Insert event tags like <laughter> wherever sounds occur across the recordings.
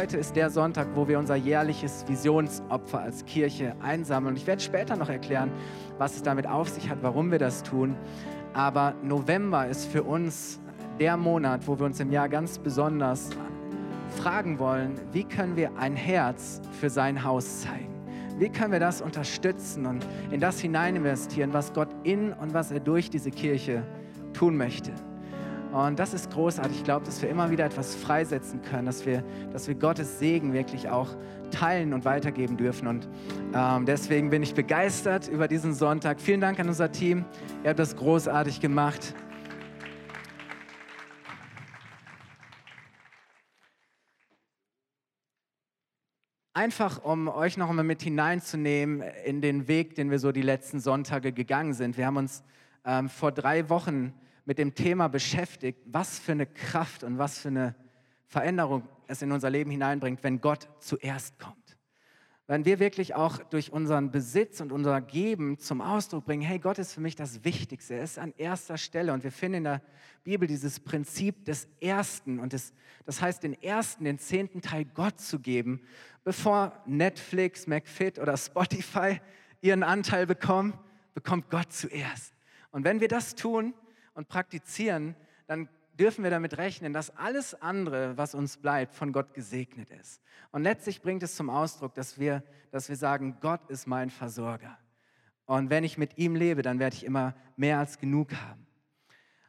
Heute ist der Sonntag, wo wir unser jährliches Visionsopfer als Kirche einsammeln. Und ich werde später noch erklären, was es damit auf sich hat, warum wir das tun. Aber November ist für uns der Monat, wo wir uns im Jahr ganz besonders fragen wollen, wie können wir ein Herz für sein Haus zeigen? Wie können wir das unterstützen und in das hinein investieren, was Gott in und was er durch diese Kirche tun möchte? Und das ist großartig. Ich glaube, dass wir immer wieder etwas freisetzen können, dass wir, dass wir Gottes Segen wirklich auch teilen und weitergeben dürfen. Und ähm, deswegen bin ich begeistert über diesen Sonntag. Vielen Dank an unser Team. Ihr habt das großartig gemacht. Einfach, um euch noch einmal mit hineinzunehmen in den Weg, den wir so die letzten Sonntage gegangen sind. Wir haben uns ähm, vor drei Wochen mit dem Thema beschäftigt, was für eine Kraft und was für eine Veränderung es in unser Leben hineinbringt, wenn Gott zuerst kommt. Wenn wir wirklich auch durch unseren Besitz und unser Geben zum Ausdruck bringen, hey, Gott ist für mich das Wichtigste, er ist an erster Stelle. Und wir finden in der Bibel dieses Prinzip des Ersten und des, das heißt, den ersten, den zehnten Teil Gott zu geben, bevor Netflix, McFit oder Spotify ihren Anteil bekommen, bekommt Gott zuerst. Und wenn wir das tun, und praktizieren, dann dürfen wir damit rechnen, dass alles andere, was uns bleibt, von Gott gesegnet ist. Und letztlich bringt es zum Ausdruck, dass wir, dass wir sagen, Gott ist mein Versorger. Und wenn ich mit ihm lebe, dann werde ich immer mehr als genug haben.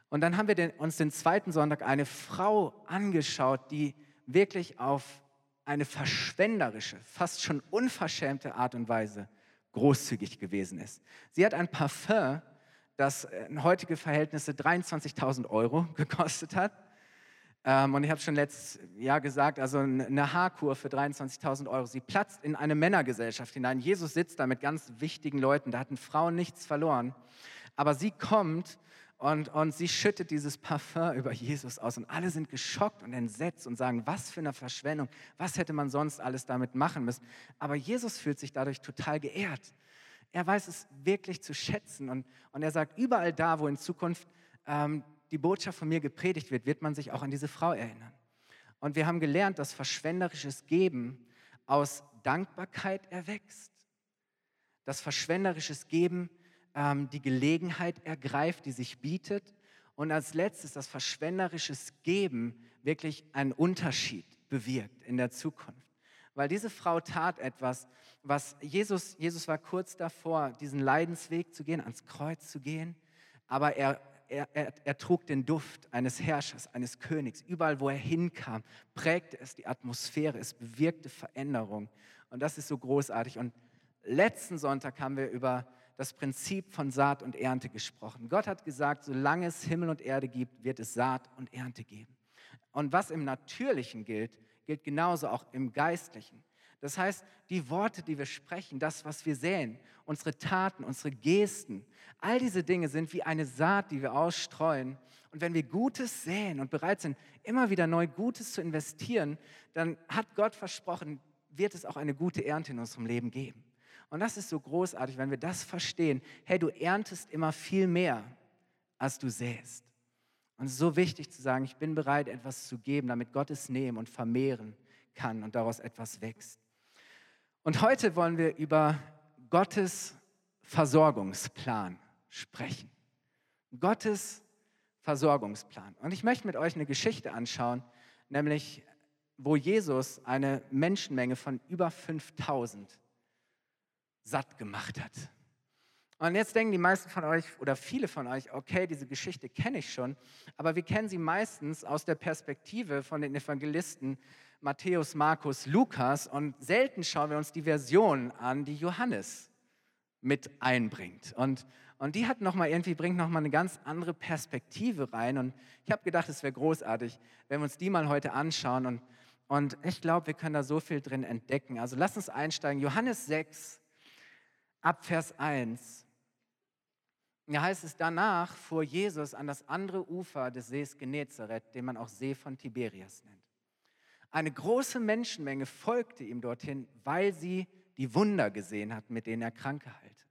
Und dann haben wir den, uns den zweiten Sonntag eine Frau angeschaut, die wirklich auf eine verschwenderische, fast schon unverschämte Art und Weise großzügig gewesen ist. Sie hat ein Parfum das in heutige Verhältnisse 23.000 Euro <laughs> gekostet hat. Ähm, und ich habe schon letztes Jahr gesagt, also eine Haarkur für 23.000 Euro. Sie platzt in eine Männergesellschaft hinein. Jesus sitzt da mit ganz wichtigen Leuten. Da hatten Frauen nichts verloren. Aber sie kommt und, und sie schüttet dieses Parfum <laughs> über Jesus aus. Und alle sind geschockt und entsetzt und sagen, was für eine Verschwendung. Was hätte man sonst alles damit machen müssen? Aber Jesus fühlt sich dadurch total geehrt er weiß es wirklich zu schätzen. Und, und er sagt, überall da, wo in Zukunft ähm, die Botschaft von mir gepredigt wird, wird man sich auch an diese Frau erinnern. Und wir haben gelernt, dass verschwenderisches Geben aus Dankbarkeit erwächst. Dass verschwenderisches Geben ähm, die Gelegenheit ergreift, die sich bietet. Und als letztes, dass verschwenderisches Geben wirklich einen Unterschied bewirkt in der Zukunft. Weil diese Frau tat etwas, was Jesus, Jesus war kurz davor, diesen Leidensweg zu gehen, ans Kreuz zu gehen, aber er, er, er, er trug den Duft eines Herrschers, eines Königs. Überall, wo er hinkam, prägte es die Atmosphäre, es bewirkte Veränderung. Und das ist so großartig. Und letzten Sonntag haben wir über das Prinzip von Saat und Ernte gesprochen. Gott hat gesagt, solange es Himmel und Erde gibt, wird es Saat und Ernte geben. Und was im Natürlichen gilt, gilt genauso auch im Geistlichen. Das heißt, die Worte, die wir sprechen, das, was wir säen, unsere Taten, unsere Gesten, all diese Dinge sind wie eine Saat, die wir ausstreuen. Und wenn wir Gutes säen und bereit sind, immer wieder neu Gutes zu investieren, dann hat Gott versprochen, wird es auch eine gute Ernte in unserem Leben geben. Und das ist so großartig, wenn wir das verstehen. Hey, du erntest immer viel mehr, als du säst. Und es ist so wichtig zu sagen, ich bin bereit, etwas zu geben, damit Gott es nehmen und vermehren kann und daraus etwas wächst. Und heute wollen wir über Gottes Versorgungsplan sprechen. Gottes Versorgungsplan. Und ich möchte mit euch eine Geschichte anschauen, nämlich wo Jesus eine Menschenmenge von über 5000 satt gemacht hat. Und jetzt denken die meisten von euch oder viele von euch, okay, diese Geschichte kenne ich schon, aber wir kennen sie meistens aus der Perspektive von den Evangelisten Matthäus, Markus, Lukas und selten schauen wir uns die Version an, die Johannes mit einbringt. Und, und die hat noch mal irgendwie bringt noch mal eine ganz andere Perspektive rein. Und ich habe gedacht, es wäre großartig, wenn wir uns die mal heute anschauen und Und ich glaube, wir können da so viel drin entdecken. Also lass uns einsteigen. Johannes 6, ab Vers 1. Da heißt es, danach fuhr Jesus an das andere Ufer des Sees Genezareth, den man auch See von Tiberias nennt. Eine große Menschenmenge folgte ihm dorthin, weil sie die Wunder gesehen hat, mit denen er Kranke heilte.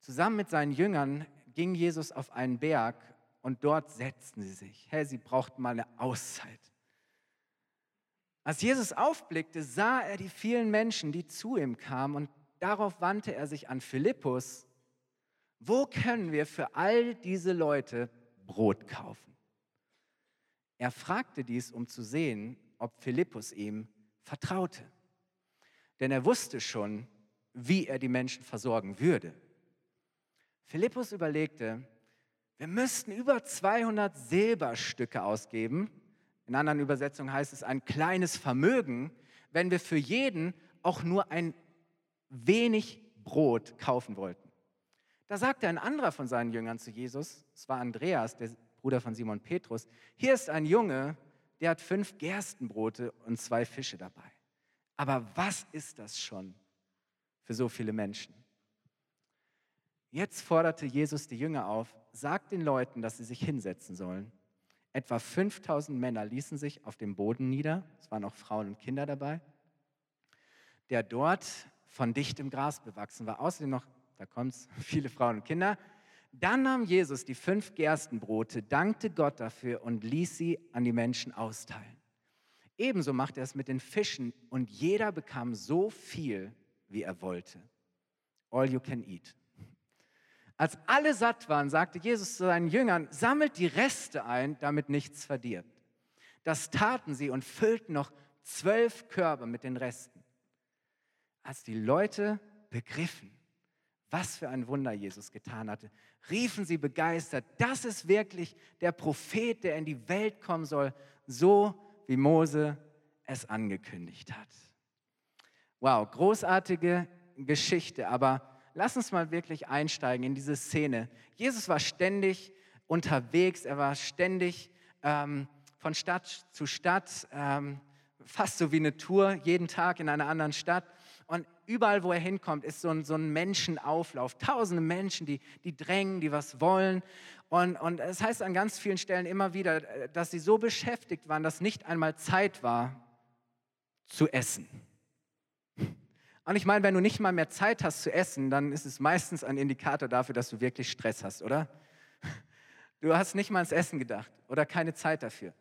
Zusammen mit seinen Jüngern ging Jesus auf einen Berg und dort setzten sie sich. Hey, sie brauchten mal eine Auszeit. Als Jesus aufblickte, sah er die vielen Menschen, die zu ihm kamen und darauf wandte er sich an Philippus. Wo können wir für all diese Leute Brot kaufen? Er fragte dies, um zu sehen, ob Philippus ihm vertraute. Denn er wusste schon, wie er die Menschen versorgen würde. Philippus überlegte, wir müssten über 200 Silberstücke ausgeben. In anderen Übersetzungen heißt es ein kleines Vermögen, wenn wir für jeden auch nur ein wenig Brot kaufen wollten. Da sagte ein anderer von seinen Jüngern zu Jesus, es war Andreas, der Bruder von Simon Petrus, hier ist ein Junge, der hat fünf Gerstenbrote und zwei Fische dabei. Aber was ist das schon für so viele Menschen? Jetzt forderte Jesus die Jünger auf, sagt den Leuten, dass sie sich hinsetzen sollen. Etwa 5000 Männer ließen sich auf dem Boden nieder, es waren auch Frauen und Kinder dabei, der dort von dichtem Gras bewachsen war. Außerdem noch, da kommt es, <laughs> viele Frauen und Kinder. Dann nahm Jesus die fünf Gerstenbrote, dankte Gott dafür und ließ sie an die Menschen austeilen. Ebenso machte er es mit den Fischen und jeder bekam so viel, wie er wollte. All you can eat. Als alle satt waren, sagte Jesus zu seinen Jüngern, sammelt die Reste ein, damit nichts verdirbt. Das taten sie und füllten noch zwölf Körbe mit den Resten. Als die Leute begriffen, was für ein Wunder Jesus getan hatte, riefen sie begeistert, das ist wirklich der Prophet, der in die Welt kommen soll, so wie Mose es angekündigt hat. Wow, großartige Geschichte, aber lass uns mal wirklich einsteigen in diese Szene. Jesus war ständig unterwegs, er war ständig ähm, von Stadt zu Stadt, ähm, fast so wie eine Tour, jeden Tag in einer anderen Stadt. Überall, wo er hinkommt, ist so ein, so ein Menschenauflauf. Tausende Menschen, die, die drängen, die was wollen. Und, und es heißt an ganz vielen Stellen immer wieder, dass sie so beschäftigt waren, dass nicht einmal Zeit war zu essen. Und ich meine, wenn du nicht mal mehr Zeit hast zu essen, dann ist es meistens ein Indikator dafür, dass du wirklich Stress hast, oder? Du hast nicht mal ans Essen gedacht oder keine Zeit dafür.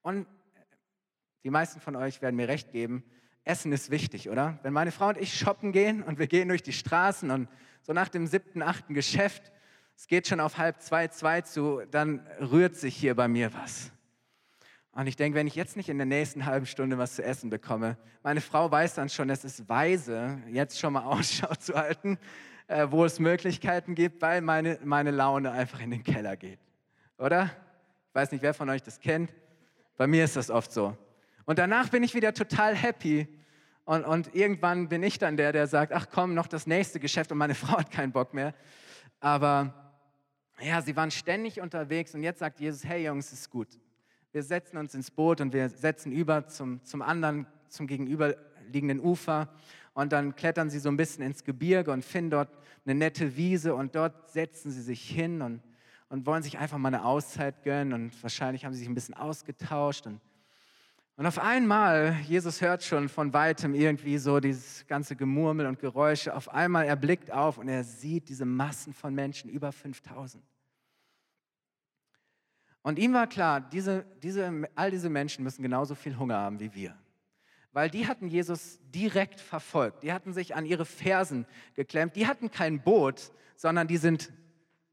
Und die meisten von euch werden mir recht geben, Essen ist wichtig, oder? Wenn meine Frau und ich shoppen gehen und wir gehen durch die Straßen und so nach dem siebten, achten Geschäft, es geht schon auf halb zwei, zwei zu, dann rührt sich hier bei mir was. Und ich denke, wenn ich jetzt nicht in der nächsten halben Stunde was zu essen bekomme, meine Frau weiß dann schon, es ist weise, jetzt schon mal <laughs> Ausschau zu halten, äh, wo es Möglichkeiten gibt, weil meine, meine Laune einfach in den Keller geht. Oder? Ich weiß nicht, wer von euch das kennt. Bei mir ist das oft so. Und danach bin ich wieder total happy. Und, und irgendwann bin ich dann der, der sagt, ach komm, noch das nächste Geschäft und meine <laughs> Frau hat keinen Bock mehr. Aber ja, sie waren ständig unterwegs und jetzt sagt Jesus, hey Jungs, ist gut wir setzen uns ins Boot und wir setzen über zum, zum anderen, zum gegenüberliegenden Ufer und dann klettern sie so ein bisschen ins Gebirge und finden dort eine nette Wiese und dort setzen sie sich hin und, und wollen sich einfach mal eine Auszeit gönnen und wahrscheinlich haben sie sich ein bisschen ausgetauscht und, und auf einmal, Jesus hört schon von weitem irgendwie so dieses ganze Gemurmel und Geräusche, auf einmal er blickt auf und er sieht diese Massen von Menschen, über 5000. Und ihm war klar, diese, diese, all diese Menschen müssen genauso viel Hunger haben wie wir. Weil die hatten Jesus direkt verfolgt. Die hatten sich an ihre Fersen geklemmt. Die hatten kein Boot, sondern die sind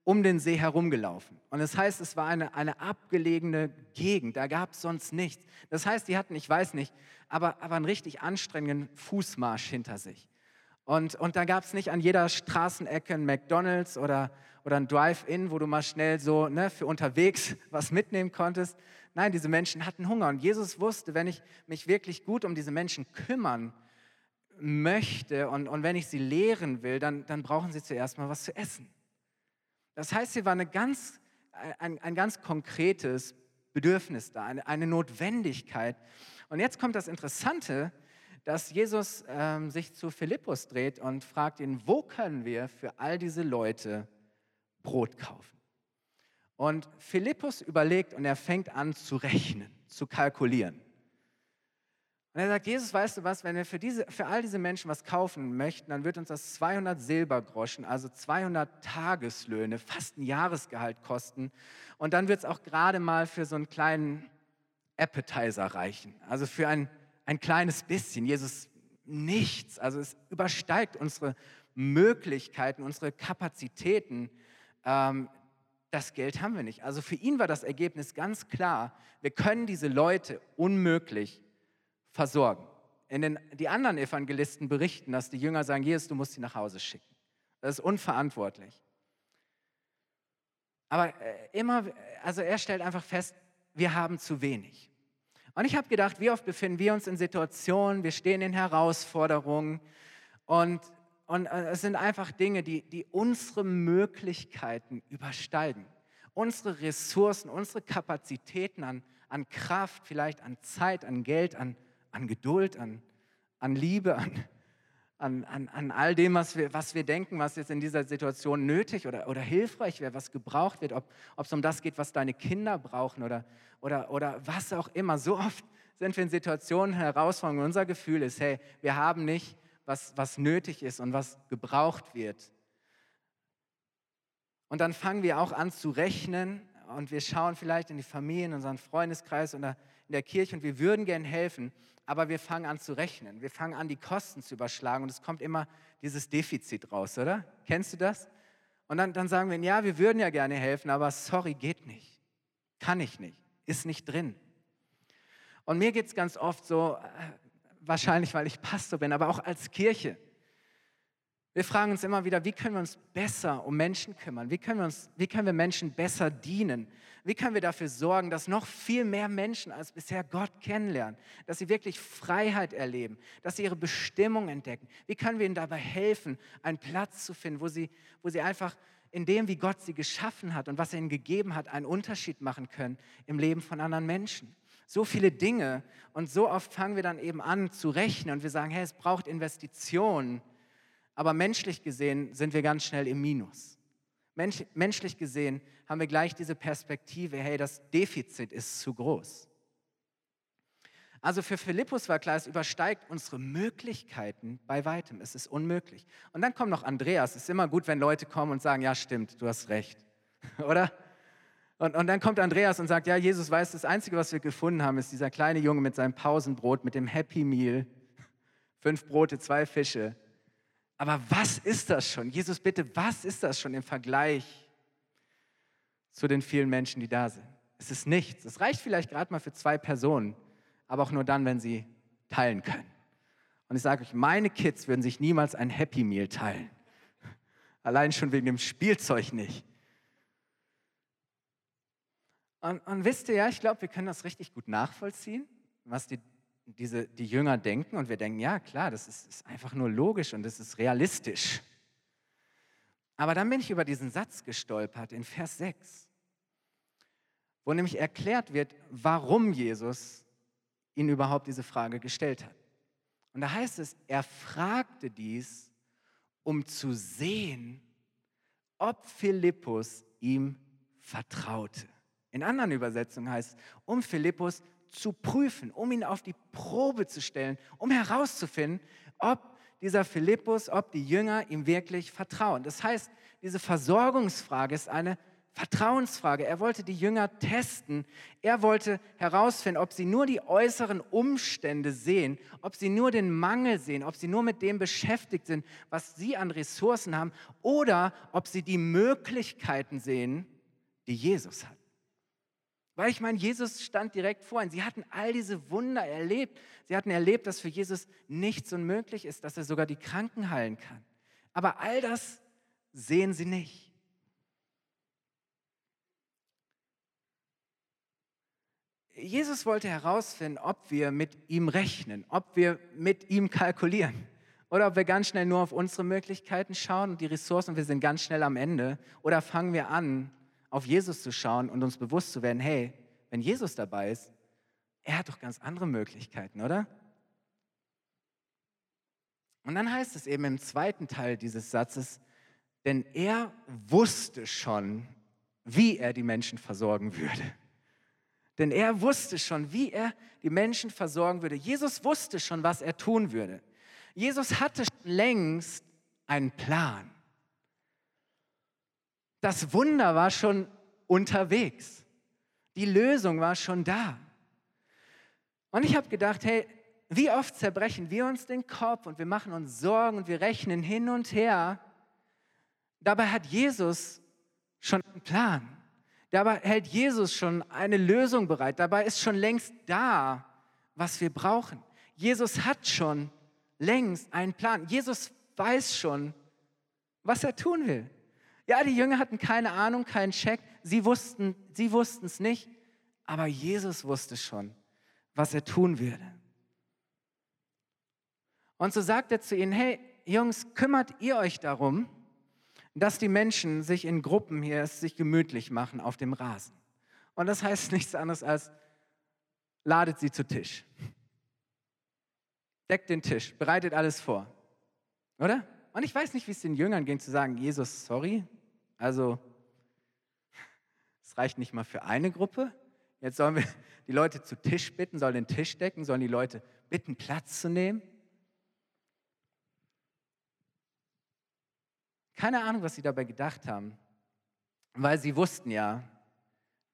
um den See herumgelaufen. Und das heißt, es war eine, eine abgelegene Gegend. Da gab es sonst nichts. Das heißt, die hatten, ich weiß nicht, aber, aber einen richtig anstrengenden Fußmarsch hinter sich. Und, und da gab es nicht an jeder Straßenecke ein McDonald's oder, oder ein Drive-In, wo du mal schnell so ne, für unterwegs <laughs> was mitnehmen konntest. Nein, diese Menschen hatten Hunger. Und Jesus wusste, wenn ich mich wirklich gut um diese Menschen kümmern möchte und, und wenn ich sie lehren will, dann, dann brauchen sie zuerst mal was zu essen. Das heißt, hier war eine ganz, ein, ein ganz konkretes Bedürfnis da, eine, eine Notwendigkeit. Und jetzt kommt das Interessante, dass Jesus ähm, sich zu Philippus dreht und fragt ihn, wo können wir für all diese Leute Brot kaufen? Und Philippus überlegt und er fängt an zu rechnen, zu kalkulieren. Und er sagt, Jesus, weißt du was, wenn wir für, diese, für all diese Menschen was kaufen möchten, dann wird uns das 200 Silbergroschen, also 200 Tageslöhne, fast ein Jahresgehalt kosten. Und dann wird es auch gerade mal für so einen kleinen Appetizer reichen, also für ein, ein kleines bisschen. Jesus, nichts. Also es übersteigt unsere Möglichkeiten, unsere Kapazitäten. Ähm, das Geld haben wir nicht. Also für ihn war das Ergebnis ganz klar, wir können diese Leute unmöglich versorgen. In den, die anderen Evangelisten berichten, dass die Jünger sagen, Jesus, du musst sie nach Hause schicken. Das ist unverantwortlich. Aber äh, immer, also er stellt einfach fest, wir haben zu wenig. Und ich habe gedacht, wie oft befinden wir uns in Situationen, wir stehen in Herausforderungen und, und äh, es sind einfach Dinge, die, die unsere Möglichkeiten übersteigen. Unsere Ressourcen, unsere Kapazitäten an, an Kraft, vielleicht an Zeit, an Geld, an, an Geduld, an, an Liebe, an, an, an, an all dem, was wir, was wir denken, was jetzt in dieser Situation nötig oder, oder hilfreich wäre, was gebraucht wird, ob es um das geht, was deine Kinder brauchen oder, oder, oder was auch immer. So oft sind wir in Situationen herausfordernd. Unser Gefühl ist, hey, wir haben nicht, was, was nötig ist und was gebraucht wird. Und dann fangen wir auch an zu rechnen und wir schauen vielleicht in die Familie, in unseren Freundeskreis oder in der Kirche und wir würden gern helfen, aber wir fangen an zu rechnen. Wir fangen an, die Kosten zu überschlagen und es kommt immer dieses Defizit raus, oder? Kennst du das? Und dann, dann sagen wir, ja, wir würden ja gerne helfen, aber sorry, geht nicht. Kann ich nicht. Ist nicht drin. Und mir geht es ganz oft so, äh, wahrscheinlich weil ich Pastor bin, aber auch als Kirche. Wir fragen uns immer wieder, wie können wir uns besser um Menschen kümmern? Wie können, wir uns, wie können wir Menschen besser dienen? Wie können wir dafür sorgen, dass noch viel mehr Menschen als bisher Gott kennenlernen? Dass sie wirklich Freiheit erleben, dass sie ihre Bestimmung entdecken? Wie können wir ihnen dabei helfen, einen Platz zu finden, wo sie, wo sie einfach in dem, wie Gott sie geschaffen hat und was er ihnen gegeben hat, einen Unterschied machen können im Leben von anderen Menschen? So viele Dinge und so oft fangen wir dann eben an zu rechnen und wir sagen, hey, es braucht Investitionen aber menschlich gesehen sind wir ganz schnell im Minus. Mensch, menschlich gesehen haben wir gleich diese Perspektive, hey, das Defizit ist zu groß. Also für Philippus war klar, es übersteigt unsere Möglichkeiten bei weitem. Es ist unmöglich. Und dann kommt noch Andreas. Es ist immer gut, wenn Leute kommen und sagen, ja stimmt, du hast recht. <laughs> Oder? Und, und dann kommt Andreas und sagt, ja, Jesus weiß, das Einzige, was wir gefunden haben, ist dieser kleine Junge mit seinem Pausenbrot, mit dem Happy Meal. <laughs> Fünf Brote, zwei Fische. Aber was ist das schon? Jesus, bitte, was ist das schon im Vergleich zu den vielen Menschen, die da sind? Es ist nichts. Es reicht vielleicht gerade mal für zwei Personen, aber auch nur dann, wenn sie teilen können. Und ich sage euch, meine Kids würden sich niemals ein Happy Meal teilen. Allein schon wegen dem Spielzeug nicht. Und, und wisst ihr ja, ich glaube, wir können das richtig gut nachvollziehen, was die diese, die Jünger denken und wir denken, ja klar, das ist, ist einfach nur logisch und das ist realistisch. Aber dann bin ich über diesen Satz gestolpert in Vers 6, wo nämlich erklärt wird, warum Jesus ihn überhaupt diese Frage gestellt hat. Und da heißt es, er fragte dies, um zu sehen, ob Philippus ihm vertraute. In anderen Übersetzungen heißt es, um Philippus zu prüfen, um ihn auf die Probe zu stellen, um herauszufinden, ob dieser Philippus, ob die Jünger ihm wirklich vertrauen. Das heißt, diese Versorgungsfrage ist eine Vertrauensfrage. Er wollte die Jünger testen. Er wollte herausfinden, ob sie nur die äußeren Umstände sehen, ob sie nur den Mangel sehen, ob sie nur mit dem beschäftigt sind, was sie an Ressourcen haben, oder ob sie die Möglichkeiten sehen, die Jesus hat. Weil ich meine, Jesus stand direkt vor ihnen. Sie hatten all diese Wunder erlebt. Sie hatten erlebt, dass für Jesus nichts unmöglich ist, dass er sogar die Kranken heilen kann. Aber all das sehen sie nicht. Jesus wollte herausfinden, ob wir mit ihm rechnen, ob wir mit ihm kalkulieren oder ob wir ganz schnell nur auf unsere Möglichkeiten schauen und die Ressourcen, wir sind ganz schnell am Ende oder fangen wir an, auf Jesus zu schauen und uns bewusst zu werden, hey, wenn Jesus dabei ist, er hat doch ganz andere Möglichkeiten, oder? Und dann heißt es eben im zweiten Teil dieses Satzes, denn er wusste schon, wie er die Menschen versorgen würde. Denn er wusste schon, wie er die Menschen versorgen würde. Jesus wusste schon, was er tun würde. Jesus hatte längst einen Plan. Das Wunder war schon unterwegs. Die Lösung war schon da. Und ich habe gedacht, hey, wie oft zerbrechen wir uns den Kopf und wir machen uns Sorgen und wir rechnen hin und her. Dabei hat Jesus schon einen Plan. Dabei hält Jesus schon eine Lösung bereit. Dabei ist schon längst da, was wir brauchen. Jesus hat schon längst einen Plan. Jesus weiß schon, was er tun will. Ja, die Jünger hatten keine Ahnung, keinen Check. Sie wussten sie es nicht, aber Jesus wusste schon, was er tun würde. Und so sagt er zu ihnen, hey Jungs, kümmert ihr euch darum, dass die Menschen sich in Gruppen hier sich gemütlich machen auf dem Rasen. Und das heißt <laughs> nichts anderes als, ladet sie zu Tisch. Deckt den Tisch, bereitet alles vor. Oder? Und ich weiß nicht, wie es den Jüngern ging zu sagen, Jesus, sorry, also es reicht nicht mal für eine Gruppe. Jetzt sollen wir die Leute zu Tisch bitten, sollen den Tisch decken, sollen die Leute bitten, Platz zu nehmen. Keine Ahnung, was sie dabei gedacht haben, weil sie wussten ja,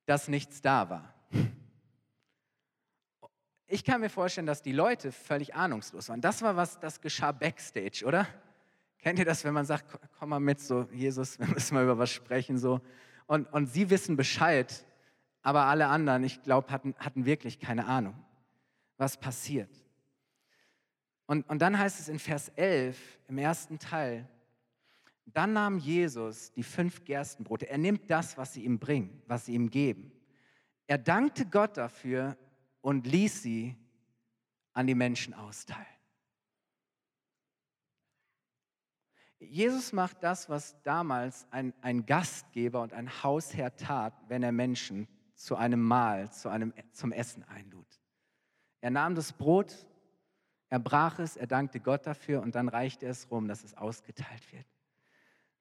dass nichts da war. Ich kann mir vorstellen, dass die Leute völlig ahnungslos waren. Das war was, das geschah backstage, oder? Kennt ihr das, wenn man sagt, komm mal mit, so Jesus, <laughs> wir müssen mal über was sprechen, so. Und, und sie wissen Bescheid, aber alle anderen, ich glaube, hatten, hatten wirklich keine Ahnung, was passiert. Und, und dann heißt es in Vers 11 im ersten Teil, dann nahm Jesus die fünf Gerstenbrote. Er nimmt das, was sie ihm bringen, was sie ihm geben. Er dankte Gott dafür und ließ sie an die Menschen austeilen. Jesus macht das, was damals ein, ein Gastgeber und ein Hausherr tat, wenn er Menschen zu einem Mahl, zu einem, zum Essen einlud. Er nahm das Brot, er brach es, er dankte Gott dafür und dann reichte es rum, dass es ausgeteilt wird.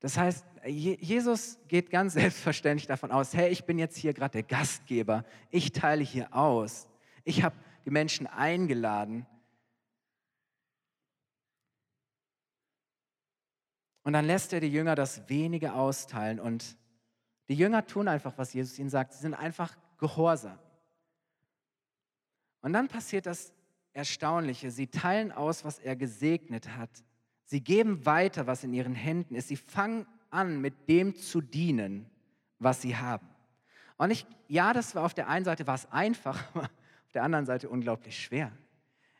Das heißt, Jesus geht ganz <laughs> selbstverständlich davon aus, hey, ich bin jetzt hier gerade der Gastgeber, ich teile hier aus, ich habe die Menschen eingeladen. Und dann lässt er die Jünger das wenige austeilen und die Jünger tun einfach, was Jesus ihnen sagt. Sie sind einfach gehorsam. Und dann passiert das Erstaunliche. Sie teilen aus, was er gesegnet hat Sie geben weiter, was in ihren Händen ist. Sie fangen an, mit dem zu dienen, was sie haben. Und ich, ja, das war auf der einen Seite war es einfach, <laughs> aber auf der anderen Seite unglaublich schwer.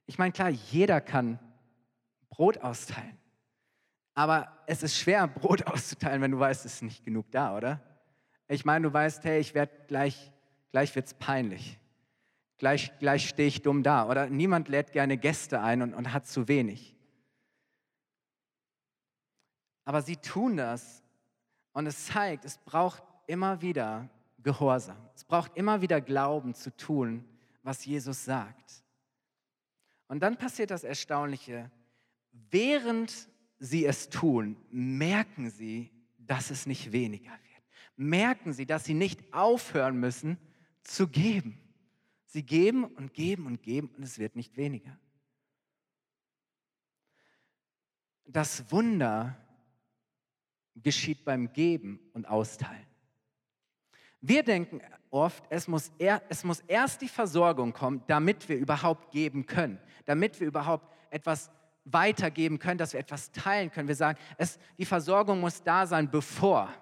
Ich meine, klar, jeder kann Brot austeilen. Aber es ist schwer, <laughs> Brot auszuteilen, wenn du weißt, es ist nicht genug da, oder? Ich meine, du weißt, hey, ich werde gleich, gleich wird es peinlich. Gleich, gleich stehe ich dumm da. Oder niemand lädt gerne Gäste ein und, und hat zu wenig. Aber sie tun das und es zeigt, es braucht immer wieder Gehorsam. Es braucht immer wieder Glauben zu tun, was Jesus sagt. Und dann passiert das Erstaunliche. Während sie es tun, merken sie, dass es nicht weniger wird. Merken sie, dass sie nicht aufhören müssen zu geben. Sie geben und geben und geben und es wird nicht weniger. Das Wunder geschieht beim Geben und Austeilen. Wir denken oft, es muss, er, es muss erst die Versorgung kommen, damit wir überhaupt geben können, damit wir überhaupt etwas weitergeben können, dass wir etwas teilen können. Wir sagen, es, die Versorgung muss da sein, bevor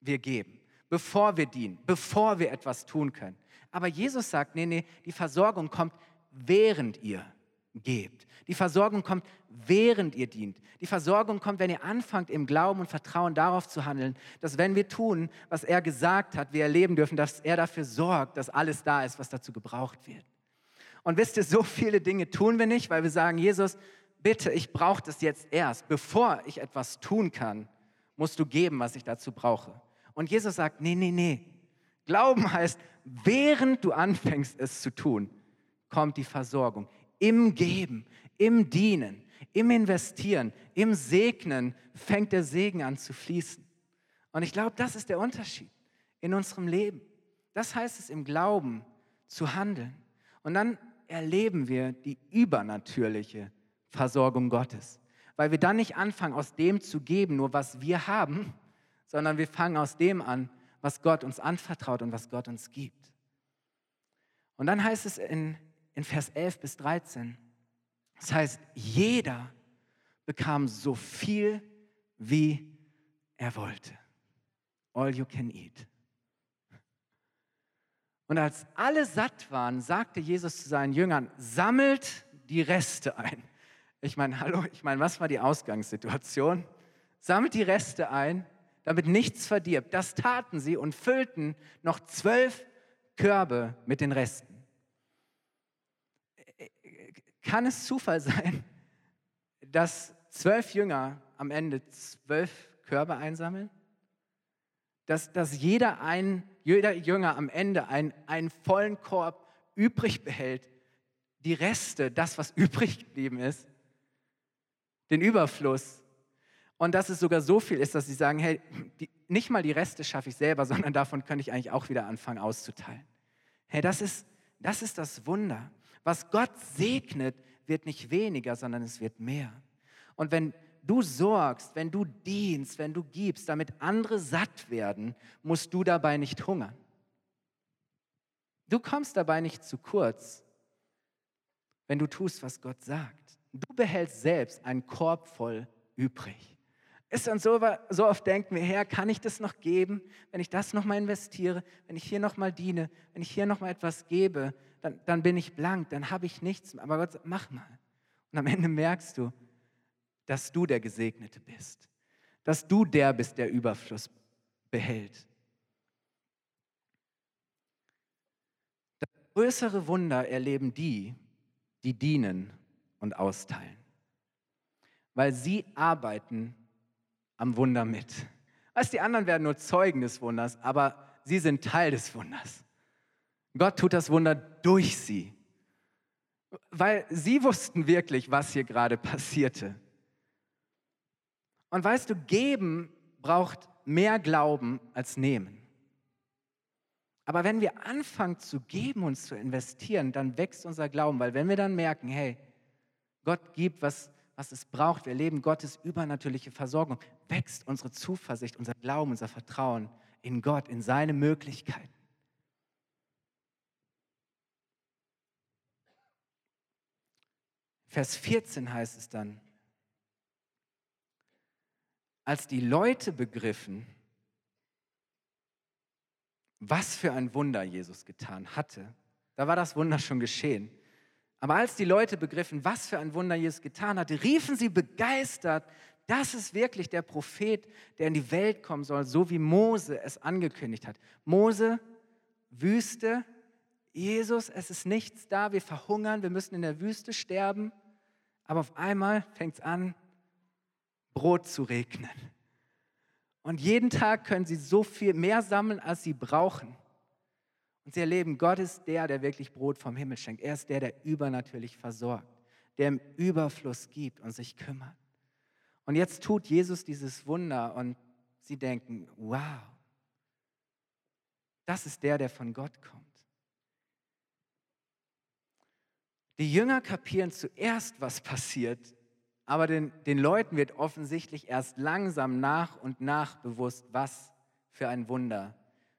wir geben, bevor wir dienen, bevor wir etwas tun können. Aber Jesus sagt, nee, nee, die Versorgung kommt, während ihr gebt. Die Versorgung kommt, während ihr dient. Die Versorgung kommt, wenn ihr anfangt, im Glauben und Vertrauen darauf zu handeln, dass wenn wir tun, was er gesagt hat, wir erleben dürfen, dass er dafür sorgt, dass alles da ist, was dazu gebraucht wird. Und wisst ihr, so viele Dinge tun wir nicht, weil wir sagen, Jesus, bitte, ich brauche das jetzt erst. Bevor ich etwas tun kann, musst du geben, was ich dazu brauche. Und Jesus sagt, nee, nee, nee, Glauben heißt, während du anfängst es zu tun, kommt die Versorgung. Im Geben, im Dienen, im Investieren, im Segnen fängt der Segen an zu fließen. Und ich glaube, das ist der Unterschied in unserem Leben. Das heißt es im Glauben zu handeln. Und dann erleben wir die übernatürliche Versorgung Gottes. Weil wir dann nicht anfangen, aus dem zu geben, nur was wir haben, sondern wir fangen aus dem an, was Gott uns anvertraut und was Gott uns gibt. Und dann heißt es in, in Vers 11 bis 13, das heißt, jeder bekam so viel, wie er wollte. All you can eat. Und als alle satt waren, sagte Jesus zu seinen Jüngern, sammelt die Reste ein. Ich meine, hallo, ich meine, was war die Ausgangssituation? Sammelt die Reste ein, damit nichts verdirbt. Das taten sie und füllten noch zwölf Körbe mit den Resten. Kann es Zufall sein, dass zwölf Jünger am Ende zwölf Körbe einsammeln? Dass, dass jeder, ein, jeder Jünger am Ende einen, einen vollen Korb übrig behält, die Reste, das, was <laughs> übrig geblieben ist, den Überfluss. Und dass es sogar so viel ist, dass sie sagen, hey, die, nicht mal die Reste schaffe ich selber, <laughs> sondern davon könnte ich eigentlich auch wieder anfangen auszuteilen. Hey, das ist, das ist das Wunder. Was Gott segnet, wird nicht weniger, sondern es wird mehr. Und wenn du sorgst, wenn du dienst, wenn du gibst, damit andere satt werden, musst du dabei nicht hungern. Du kommst dabei nicht zu kurz, wenn du tust, was Gott sagt. Du behältst selbst einen Korb voll übrig. Ist dann so, so oft denken wir, Herr, kann ich das noch geben, wenn ich das nochmal investiere, wenn ich hier nochmal diene, wenn ich hier nochmal etwas gebe, dann, dann bin ich blank, dann habe ich nichts. Aber Gott sagt, mach mal. Und am Ende merkst du, dass du der Gesegnete bist, dass du der bist, der Überfluss behält. Das größere Wunder erleben die, die dienen und austeilen, weil sie arbeiten am Wunder mit. Weißt, die anderen werden nur Zeugen des Wunders, aber sie sind Teil des Wunders. Gott tut das Wunder durch sie, weil sie wussten wirklich, was hier gerade passierte. Und weißt du, geben braucht mehr Glauben als nehmen. Aber wenn wir anfangen zu geben und zu investieren, dann wächst unser Glauben, weil wenn wir dann merken, hey, Gott gibt, was, was es braucht. Wir erleben Gottes übernatürliche Versorgung. Wächst unsere Zuversicht, unser Glauben, unser Vertrauen in Gott, in seine Möglichkeiten. Vers 14 heißt es dann, als die Leute begriffen, was für ein Wunder Jesus getan hatte, da war das Wunder schon geschehen. Aber als die Leute begriffen, was für ein Wunder Jesus getan hatte, riefen sie begeistert, das ist wirklich der Prophet, der in die Welt kommen soll, so wie Mose es angekündigt hat. Mose, Wüste, Jesus, es ist nichts da, wir verhungern, wir müssen in der Wüste sterben. Aber auf einmal fängt es an, Brot zu regnen. Und jeden Tag können sie so viel mehr sammeln, als sie brauchen. Und sie erleben, Gott ist der, der wirklich Brot vom Himmel schenkt. Er ist der, der übernatürlich versorgt, der im Überfluss gibt und sich kümmert. Und jetzt tut Jesus dieses Wunder und sie denken, wow, das ist der, der von Gott kommt. Die Jünger kapieren zuerst, was passiert, aber den, den Leuten wird offensichtlich erst langsam nach und nach bewusst, was für ein Wunder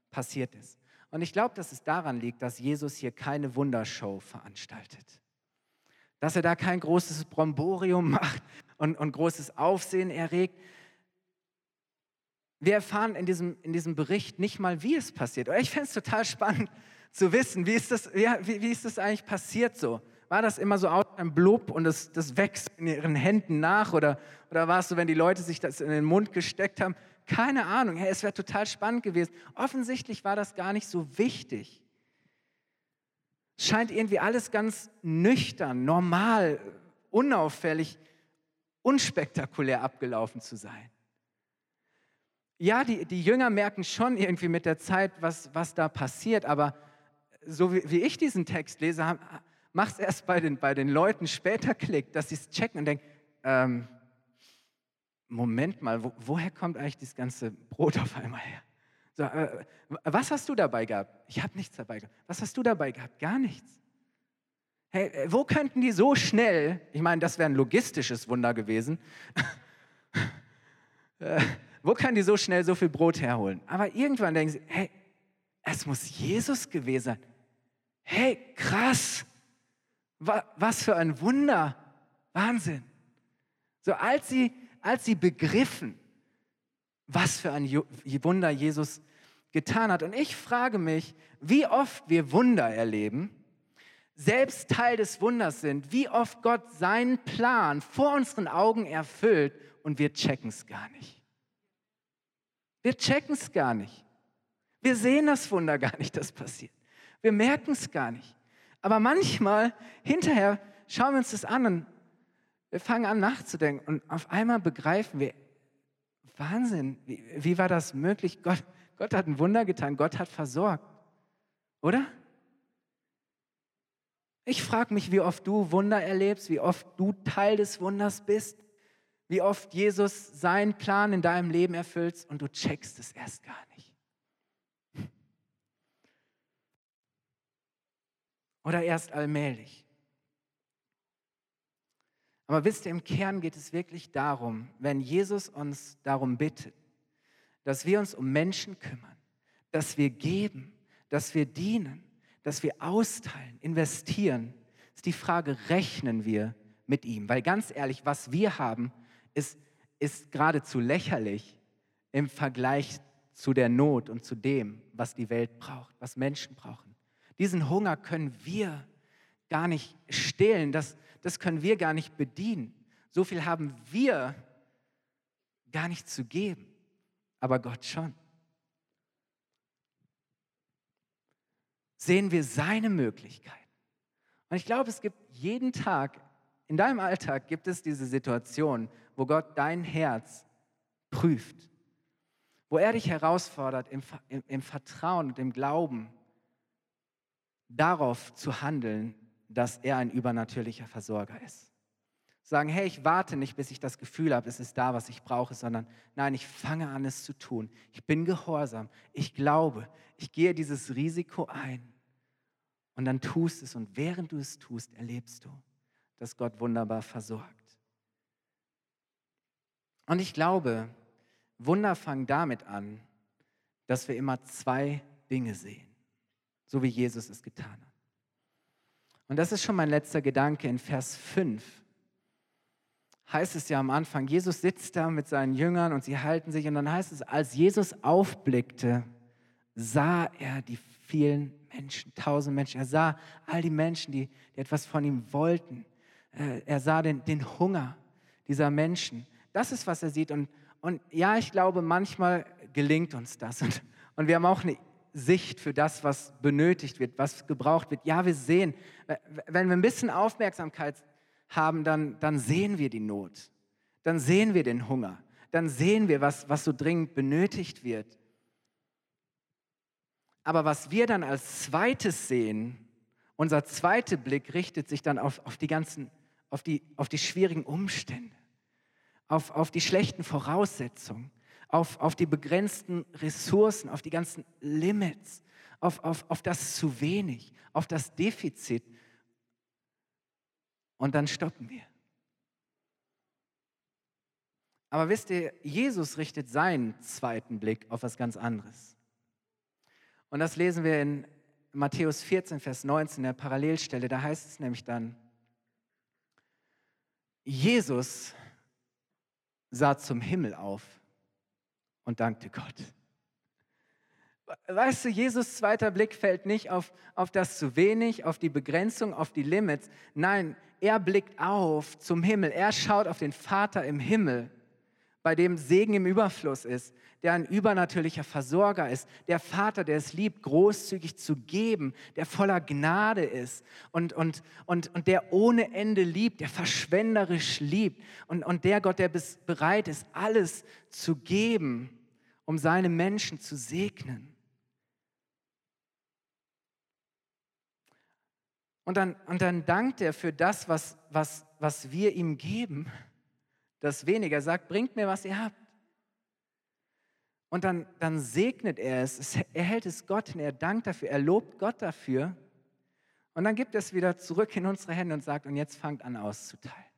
passiert ist. Und ich glaube, dass es daran liegt, dass Jesus hier keine Wundershow veranstaltet. Dass er da kein großes Bromborium macht und, und großes Aufsehen erregt. Wir erfahren in diesem, in diesem Bericht nicht mal, wie es passiert. ich fände es total spannend zu wissen, wie ist, das, ja, wie, wie ist das eigentlich passiert so? War das immer so aus einem Blub und das, das wächst in ihren Händen nach? Oder, oder war es so, wenn die Leute sich das in den Mund gesteckt haben? Keine Ahnung. Hey, es wäre total spannend gewesen. Offensichtlich war das gar nicht so wichtig. Es scheint irgendwie alles ganz nüchtern, normal, unauffällig, unspektakulär abgelaufen zu sein. ja, die, die Jünger merken schon irgendwie mit der Zeit, was, was da passiert, aber so wie, wie ich diesen Text lese, macht es erst bei den, bei den Leuten später Klick, dass sie es checken und denken, ähm, Moment mal, wo, woher kommt eigentlich das ganze Brot auf einmal her? So, äh, was hast du dabei gehabt? Ich habe nichts dabei gehabt. Was hast du dabei gehabt? Gar nichts. Hey, äh, wo könnten die so schnell, ich meine, das wäre ein logistisches Wunder gewesen, <laughs> äh, wo kann die so schnell so viel Brot herholen? Aber irgendwann denken sie, hey, es muss Jesus gewesen sein. Hey, krass, was für ein Wunder, Wahnsinn. So als sie als sie begriffen, was für ein Wunder Jesus getan hat. Und ich frage mich, wie oft wir Wunder erleben, selbst Teil des Wunders sind, wie oft Gott seinen Plan vor unseren Augen erfüllt und wir checken es gar nicht. Wir checken es gar nicht. Wir sehen das Wunder gar nicht, das passiert. Wir merken es gar nicht. Aber manchmal, hinterher, schauen wir uns das an und wir fangen an nachzudenken und auf einmal begreifen wir, Wahnsinn, wie, wie war das möglich? Gott, Gott hat ein Wunder getan, Gott hat versorgt, oder? Ich frage mich, wie oft du Wunder erlebst, wie oft du Teil des Wunders bist, wie oft Jesus seinen Plan in deinem Leben erfüllt und du checkst es erst gar nicht. Oder erst allmählich. Aber wisst ihr, im Kern geht es wirklich darum, wenn Jesus uns darum bittet, dass wir uns um Menschen kümmern, dass wir geben, dass wir dienen, dass wir austeilen, investieren, ist die Frage, rechnen wir mit ihm? Weil ganz ehrlich, was wir haben, ist, ist geradezu lächerlich im Vergleich zu der Not und zu dem, was die Welt braucht, was Menschen brauchen. Diesen Hunger können wir gar nicht stehlen. Das, das können wir gar nicht bedienen. So viel haben wir gar nicht zu geben, aber Gott schon. Sehen wir seine Möglichkeiten. Und ich glaube, es gibt jeden Tag, in deinem Alltag gibt es diese Situation, wo Gott dein Herz prüft, wo er dich herausfordert, im, im, im Vertrauen und im Glauben darauf zu handeln, dass er ein übernatürlicher Versorger ist. Sagen, hey, ich warte nicht, bis ich das Gefühl habe, es ist da, was ich brauche, sondern nein, ich fange an, es zu tun. Ich bin gehorsam. Ich glaube, ich gehe dieses Risiko ein. Und dann tust es und während du es tust, erlebst du, dass Gott wunderbar versorgt. Und ich glaube, Wunder fangen damit an, dass wir immer zwei Dinge sehen, so wie Jesus es getan hat. Und das ist schon mein letzter Gedanke in Vers 5. Heißt es ja am Anfang, Jesus sitzt da mit seinen Jüngern und sie halten sich und dann heißt es, als Jesus aufblickte, sah er die vielen Menschen, tausend Menschen. Er sah all die Menschen, die, die etwas von ihm wollten. Äh, er sah den, den Hunger dieser Menschen. Das ist, was er sieht. Und, und ja, ich glaube, manchmal gelingt uns das. Und, und wir haben auch eine Sicht für das, was benötigt wird, was gebraucht wird. Ja, wir sehen, wenn wir ein bisschen Aufmerksamkeit haben, dann, dann sehen wir die Not, dann sehen wir den Hunger, dann sehen wir, was, was so dringend benötigt wird. Aber was wir dann als zweites sehen, unser zweiter Blick richtet sich dann auf, auf die ganzen, auf die, auf die schwierigen Umstände, auf, auf die schlechten Voraussetzungen auf, auf die begrenzten Ressourcen, auf die ganzen Limits, auf, auf, auf das zu wenig, auf das Defizit. Und dann stoppen wir. Aber wisst ihr, Jesus richtet seinen zweiten Blick auf was ganz anderes. Und das lesen wir in Matthäus 14, Vers 19, der Parallelstelle. Da heißt es nämlich dann, Jesus sah zum Himmel auf und dankte Gott. Weißt du, Jesus zweiter Blick fällt nicht auf, auf das zu wenig, auf die Begrenzung, auf die Limits. Nein, er blickt auf zum Himmel. Er schaut auf den Vater im Himmel bei dem Segen im Überfluss ist, der ein übernatürlicher Versorger ist, der Vater, der es liebt, großzügig zu geben, der voller Gnade ist und, und, und, und der ohne Ende liebt, der verschwenderisch liebt und, und der Gott, der bis bereit ist, alles zu geben, um seine Menschen zu segnen. Und dann, und dann dankt er für das, was, was, was wir ihm geben, das weniger. Er sagt, bringt mir, was ihr habt. Und dann, dann segnet er es, er hält es Gott hin, er dankt dafür, er lobt Gott dafür. Und dann gibt er es wieder zurück in unsere Hände und sagt, und jetzt fangt an auszuteilen.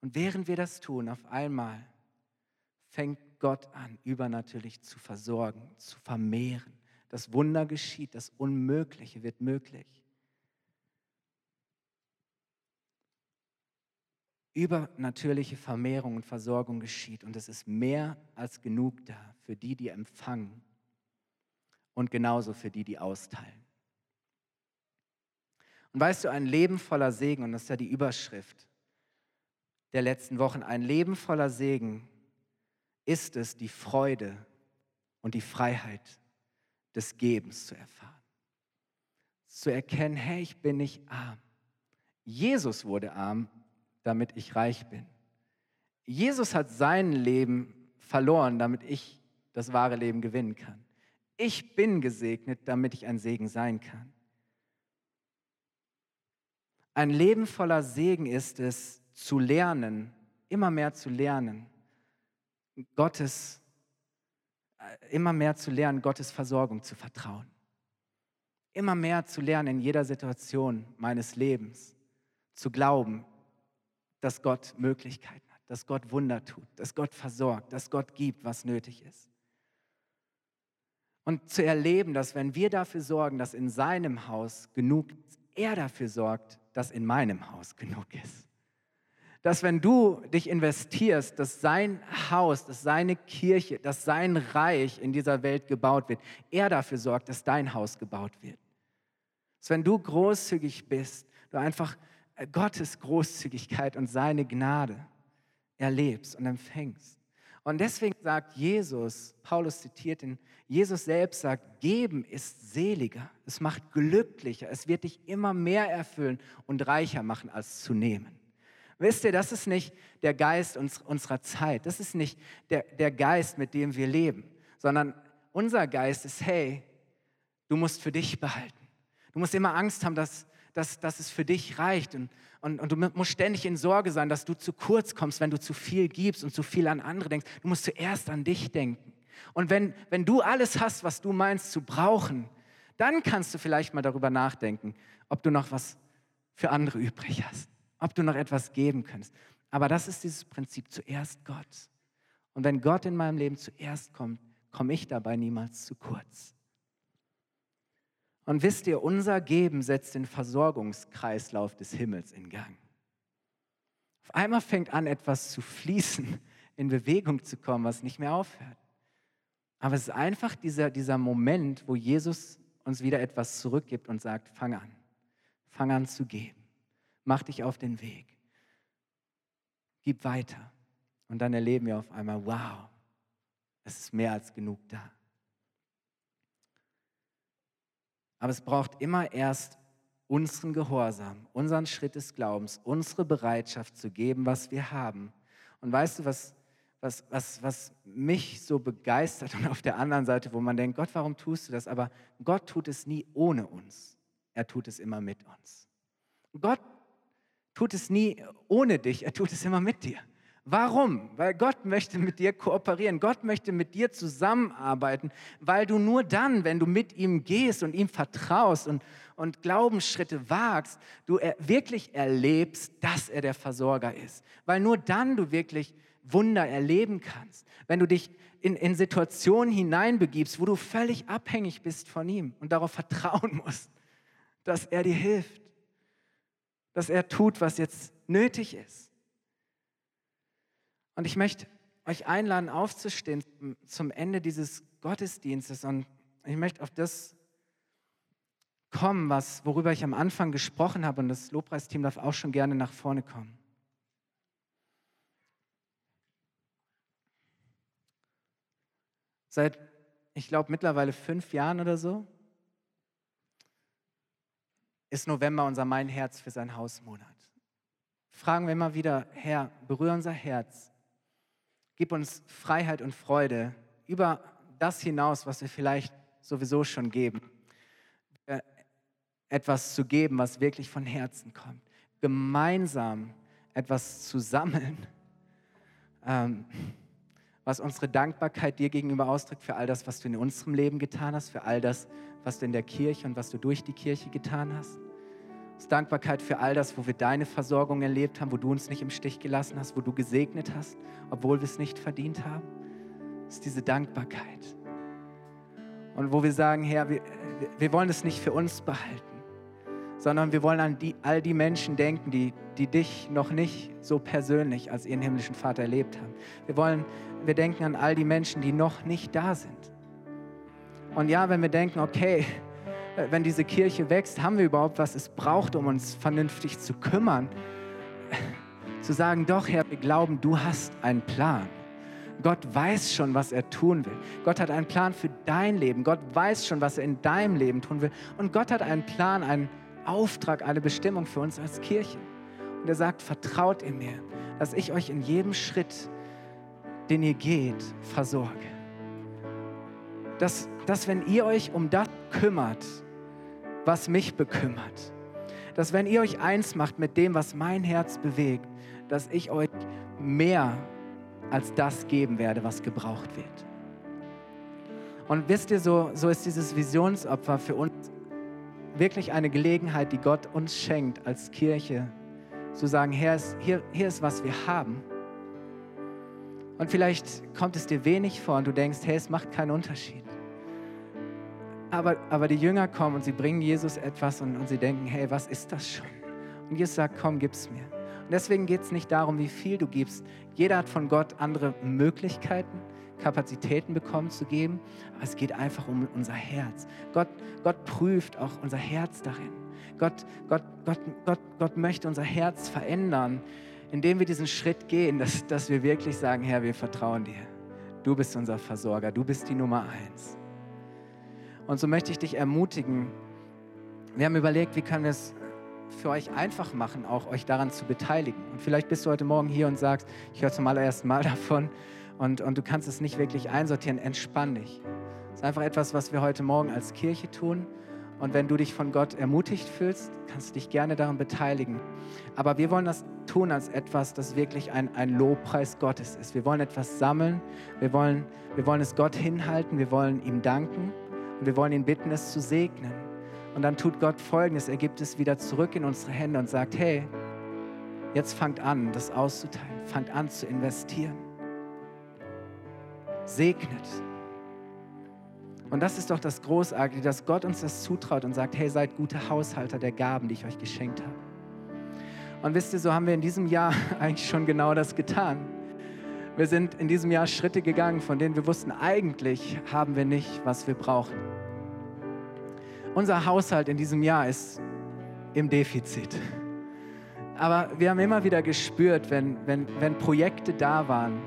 Und während wir das tun, auf einmal fängt Gott an, übernatürlich zu versorgen, zu vermehren. Das Wunder geschieht, das Unmögliche wird möglich. Übernatürliche Vermehrung und Versorgung geschieht und es ist mehr als genug da für die, die empfangen und genauso für die, die austeilen. Und weißt du, ein Leben voller Segen, und das ist ja die Überschrift der letzten Wochen, ein Leben voller Segen ist es, die Freude und die Freiheit des Gebens zu erfahren. Zu erkennen, hey, ich bin nicht arm. Jesus wurde arm, damit ich reich bin. Jesus hat sein Leben verloren, damit ich das wahre Leben gewinnen kann. Ich bin gesegnet, damit ich ein Segen sein kann. Ein Leben voller Segen ist es, zu lernen, immer mehr zu lernen, Gottes, äh, immer mehr zu lernen, Gottes Versorgung zu vertrauen. Immer mehr zu lernen in jeder Situation meines Lebens, zu glauben, dass Gott Möglichkeiten hat, dass Gott Wunder tut, dass Gott versorgt, dass Gott gibt, was nötig ist. Und zu erleben, dass wenn wir dafür sorgen, dass in seinem Haus genug ist, er dafür sorgt, dass in meinem Haus genug ist. Dass wenn du dich investierst, dass sein Haus, dass seine Kirche, dass sein Reich in dieser Welt gebaut wird, er dafür sorgt, dass dein Haus gebaut wird. Dass wenn du großzügig bist, du einfach Gottes Großzügigkeit und seine Gnade erlebst und empfängst. Und deswegen sagt Jesus, Paulus zitiert ihn, Jesus selbst sagt, geben ist seliger, es macht glücklicher, es wird dich immer mehr erfüllen und reicher machen als zu nehmen. Wisst ihr, das ist nicht der Geist uns, unserer Zeit, das ist nicht der, der Geist, mit dem wir leben, sondern unser Geist ist, hey, du musst für dich behalten. Du musst immer Angst haben, dass, dass, dass es für dich reicht. Und, und, und du musst ständig in Sorge sein, dass du zu kurz kommst, wenn du zu viel gibst und zu viel an andere denkst. Du musst zuerst an dich denken. Und wenn, wenn du alles hast, was du meinst zu brauchen, dann kannst du vielleicht mal darüber nachdenken, ob du noch was für andere übrig hast, ob du noch etwas geben kannst. Aber das ist dieses Prinzip, zuerst Gott. Und wenn Gott in meinem Leben zuerst kommt, komme ich dabei niemals zu kurz. Und wisst ihr, unser Geben setzt den Versorgungskreislauf des Himmels in Gang. Auf einmal fängt an, etwas zu fließen, in Bewegung zu kommen, was nicht mehr aufhört. Aber es ist einfach dieser, dieser Moment, wo Jesus uns wieder etwas zurückgibt und sagt, fang an, fang an zu geben, mach dich auf den Weg, gib weiter. Und dann erleben wir auf einmal, wow, es ist mehr als genug da. Aber es braucht immer erst unseren Gehorsam, unseren Schritt des Glaubens, unsere Bereitschaft zu geben, was wir haben. Und weißt du, was, was, was, was mich so begeistert <laughs> und auf der anderen Seite, wo man denkt, Gott, warum tust du das? Aber Gott tut es nie ohne uns. Er tut es immer mit uns. Gott tut es nie ohne dich, er tut es immer mit dir. Warum? Weil Gott möchte mit dir kooperieren. Gott möchte mit dir zusammenarbeiten, weil du nur dann, wenn du mit ihm gehst und ihm vertraust und, und Glaubensschritte wagst, du er, wirklich erlebst, dass er der Versorger ist. Weil nur dann du wirklich Wunder erleben kannst. Wenn du dich in, in Situationen hineinbegibst, wo du völlig abhängig bist von ihm und darauf vertrauen musst, dass er dir hilft, dass er tut, was jetzt nötig ist. Und ich möchte euch einladen, aufzustehen zum Ende dieses Gottesdienstes. Und ich möchte auf das kommen, was, worüber ich am Anfang gesprochen habe. Und das Lobpreisteam darf auch schon gerne nach vorne kommen. Seit, ich glaube, mittlerweile fünf Jahren oder so, ist November unser Mein Herz für sein Hausmonat. Fragen wir immer wieder, Herr, berühre unser Herz Gib uns Freiheit und Freude über das hinaus, was wir vielleicht sowieso schon geben. Etwas zu geben, was wirklich von Herzen kommt. Gemeinsam etwas zu sammeln, ähm, was unsere Dankbarkeit dir gegenüber ausdrückt für all das, was du in unserem Leben getan hast, für all das, was du in der Kirche und was du durch die Kirche getan hast. Ist Dankbarkeit für all das, wo wir deine Versorgung erlebt haben, wo du uns nicht im Stich gelassen hast, wo du gesegnet hast, obwohl wir es nicht verdient haben. Es ist diese Dankbarkeit. Und wo wir sagen, Herr, wir, wir wollen es nicht für uns behalten, sondern wir wollen an die, all die Menschen denken, die, die dich noch nicht so persönlich als ihren himmlischen Vater erlebt haben. Wir wollen, wir denken an all die Menschen, die noch nicht da sind. Und ja, wenn wir denken, okay, wenn diese Kirche wächst, haben wir überhaupt, was es braucht, um uns vernünftig zu kümmern, <laughs> zu sagen, doch Herr, wir glauben, du hast einen Plan. Gott weiß schon, was er tun will. Gott hat einen Plan für dein Leben. Gott weiß schon, was er in deinem Leben tun will. Und Gott hat einen Plan, einen Auftrag, eine Bestimmung für uns als Kirche. Und er sagt, vertraut in mir, dass ich euch in jedem Schritt, den ihr geht, versorge. Dass, dass wenn ihr euch um das kümmert, was mich bekümmert, dass wenn ihr euch eins macht mit dem, was mein Herz bewegt, dass ich euch mehr als das geben werde, was gebraucht wird. Und wisst ihr, so, so ist dieses Visionsopfer für uns wirklich eine Gelegenheit, die Gott uns schenkt als Kirche, zu sagen, hier ist, hier, hier ist was wir haben. Und vielleicht kommt es dir wenig vor und du denkst, hey, es macht keinen Unterschied. Aber, aber die Jünger kommen und sie bringen Jesus etwas und, und sie denken, hey, was ist das schon? Und Jesus sagt, komm, gib's mir. Und deswegen geht es nicht darum, wie viel du gibst. Jeder hat von Gott andere Möglichkeiten, Kapazitäten bekommen zu geben. Aber es geht einfach um unser Herz. Gott, Gott prüft auch unser Herz darin. Gott, Gott, Gott, Gott, Gott möchte unser Herz verändern, indem wir diesen Schritt gehen, dass, dass wir wirklich sagen, Herr, wir vertrauen dir. Du bist unser Versorger, du bist die Nummer eins. Und so möchte ich dich ermutigen. Wir haben überlegt, wie wir es für euch einfach machen, auch euch daran zu beteiligen. Und vielleicht bist du heute Morgen hier und sagst, ich höre zum allerersten Mal <laughs> davon und, und du kannst es nicht wirklich einsortieren. Entspann dich. Das ist einfach etwas, was wir heute Morgen als Kirche tun. Und wenn du dich von Gott ermutigt fühlst, kannst du dich gerne daran beteiligen. Aber wir wollen das tun als etwas, das wirklich ein, ein Lobpreis Gottes ist. Wir wollen etwas sammeln. Wir wollen, wir wollen es Gott hinhalten. Wir wollen ihm danken. Und wir wollen ihn bitten, es zu segnen. Und dann tut Gott Folgendes, er gibt es wieder zurück in unsere Hände und sagt, hey, jetzt fangt an, das auszuteilen, fangt an zu investieren. Segnet. Und das ist doch das Großartige, dass Gott uns das zutraut und sagt, hey, seid gute Haushalter der Gaben, die ich euch geschenkt habe. Und wisst ihr, so haben wir in diesem Jahr <laughs> eigentlich schon genau das getan. Wir sind in diesem Jahr Schritte gegangen, von denen wir wussten, eigentlich haben wir nicht, was wir brauchen. Unser Haushalt in diesem Jahr ist im Defizit. Aber wir haben immer wieder gespürt, wenn, wenn, wenn Projekte da waren,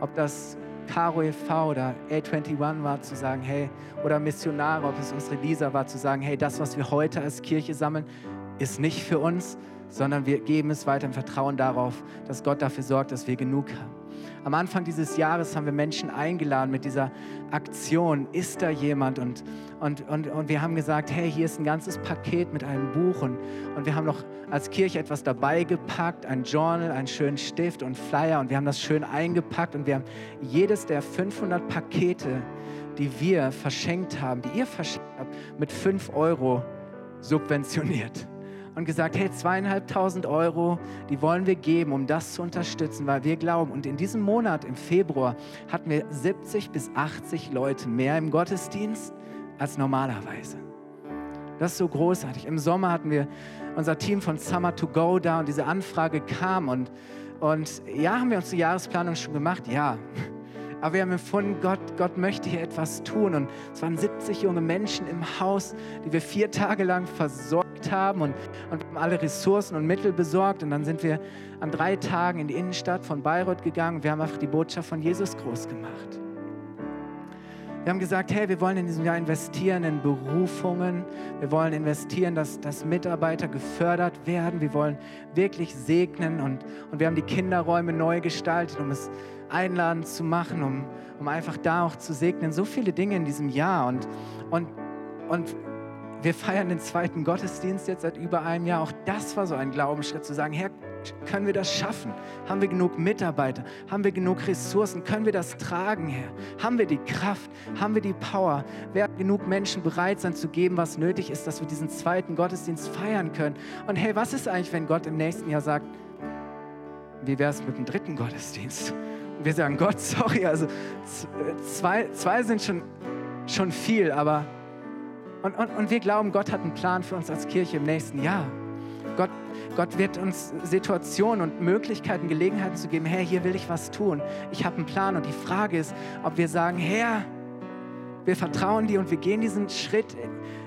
ob das Caro e.V. oder A21 war, zu sagen, hey, oder Missionare, ob es unsere Lisa war, zu sagen, hey, das, was wir heute als Kirche sammeln, ist nicht für uns, sondern wir geben es weiter im Vertrauen darauf, dass Gott dafür sorgt, dass wir genug haben. Am Anfang dieses Jahres haben wir Menschen eingeladen mit dieser Aktion, ist da jemand? Und, und, und, und wir haben gesagt, hey, hier ist ein ganzes Paket mit einem Buch. Und, und wir haben noch als Kirche etwas dabei gepackt, ein Journal, einen schönen Stift und Flyer. Und wir haben das schön eingepackt. Und wir haben jedes der 500 Pakete, die wir verschenkt haben, die ihr verschenkt habt, mit 5 Euro subventioniert und gesagt, hey, zweieinhalbtausend Euro, die wollen wir geben, um das zu unterstützen, weil wir glauben. Und in diesem Monat, im Februar, hatten wir 70 bis 80 Leute mehr im Gottesdienst als normalerweise. Das ist so großartig. Im Sommer hatten wir unser Team von Summer to Go da und diese Anfrage kam und, und ja, haben wir uns die Jahresplanung schon gemacht? Ja. Aber wir haben empfunden, Gott, Gott möchte hier etwas tun. Und es waren 70 junge Menschen im Haus, die wir vier Tage lang versorgt haben und, und haben alle Ressourcen und Mittel besorgt. Und dann sind wir an drei Tagen in die Innenstadt von Bayreuth gegangen wir haben einfach die Botschaft von Jesus groß gemacht. Wir haben gesagt, hey, wir wollen in diesem Jahr investieren in Berufungen. Wir wollen investieren, dass, dass Mitarbeiter gefördert werden. Wir wollen wirklich segnen und, und wir haben die Kinderräume neu gestaltet, um es einladend zu machen, um, um einfach da auch zu segnen. So viele Dinge in diesem Jahr und, und, und wir feiern den zweiten Gottesdienst jetzt seit über einem Jahr. Auch das war so ein Glaubensschritt, zu sagen, Herr, können wir das schaffen? Haben wir genug Mitarbeiter? Haben wir genug Ressourcen? Können wir das tragen, Herr? Haben wir die Kraft? Haben wir die Power? Werden genug Menschen bereit sein zu geben, was nötig ist, dass wir diesen zweiten Gottesdienst feiern können? Und hey, was ist eigentlich, wenn Gott im nächsten Jahr sagt, wie wäre es mit dem dritten Gottesdienst? Wir sagen, Gott, <laughs> sorry, also zwei, zwei sind schon, schon viel, aber und, und, und wir glauben, Gott hat einen Plan für uns als Kirche im nächsten Jahr. Gott, Gott wird uns Situationen und Möglichkeiten, Gelegenheiten zu geben, Herr, hier will ich was tun. Ich habe einen Plan und die Frage ist, ob wir sagen, Herr, wir vertrauen dir und wir gehen diesen Schritt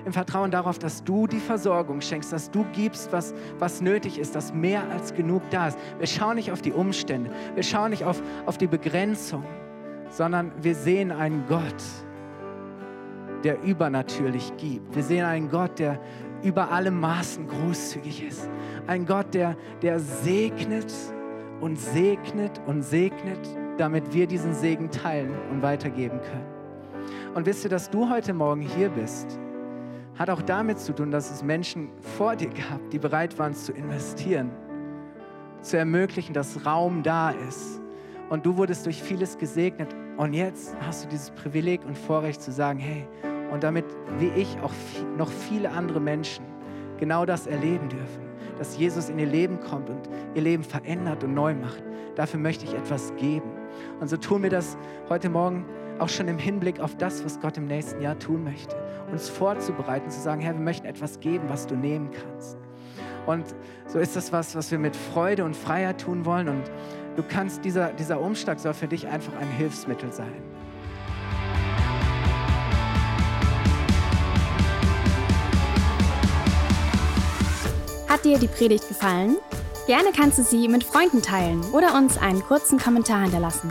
im Vertrauen darauf, dass du die Versorgung schenkst, dass du gibst, was, was nötig ist, dass mehr als genug da ist. Wir schauen nicht auf die Umstände, wir schauen nicht auf, auf die Begrenzung, sondern wir sehen einen Gott, der übernatürlich gibt. Wir sehen einen Gott, der über alle Maßen großzügig ist. Ein Gott, der, der segnet und segnet und segnet, damit wir diesen Segen teilen und weitergeben können. Und wisst ihr, dass du heute Morgen hier bist, hat auch damit zu tun, dass es Menschen vor dir gab, die bereit waren zu investieren, zu ermöglichen, dass Raum da ist. Und du wurdest durch vieles gesegnet. Und jetzt hast du dieses Privileg und Vorrecht zu sagen, hey, und damit wie ich auch noch viele andere Menschen genau das erleben dürfen, dass Jesus in ihr Leben kommt und ihr Leben verändert und neu macht. Dafür möchte ich etwas geben. Und so tun wir das heute Morgen auch schon im Hinblick auf das, was Gott im nächsten Jahr tun möchte. Uns vorzubereiten, zu sagen, Herr, wir möchten etwas geben, was du nehmen kannst. Und so ist das was, was wir mit Freude und Freiheit tun wollen. Und du kannst, dieser, dieser Umschlag soll für dich einfach ein Hilfsmittel sein. Hat dir die Predigt gefallen? Gerne kannst du sie mit Freunden teilen oder uns einen kurzen Kommentar hinterlassen.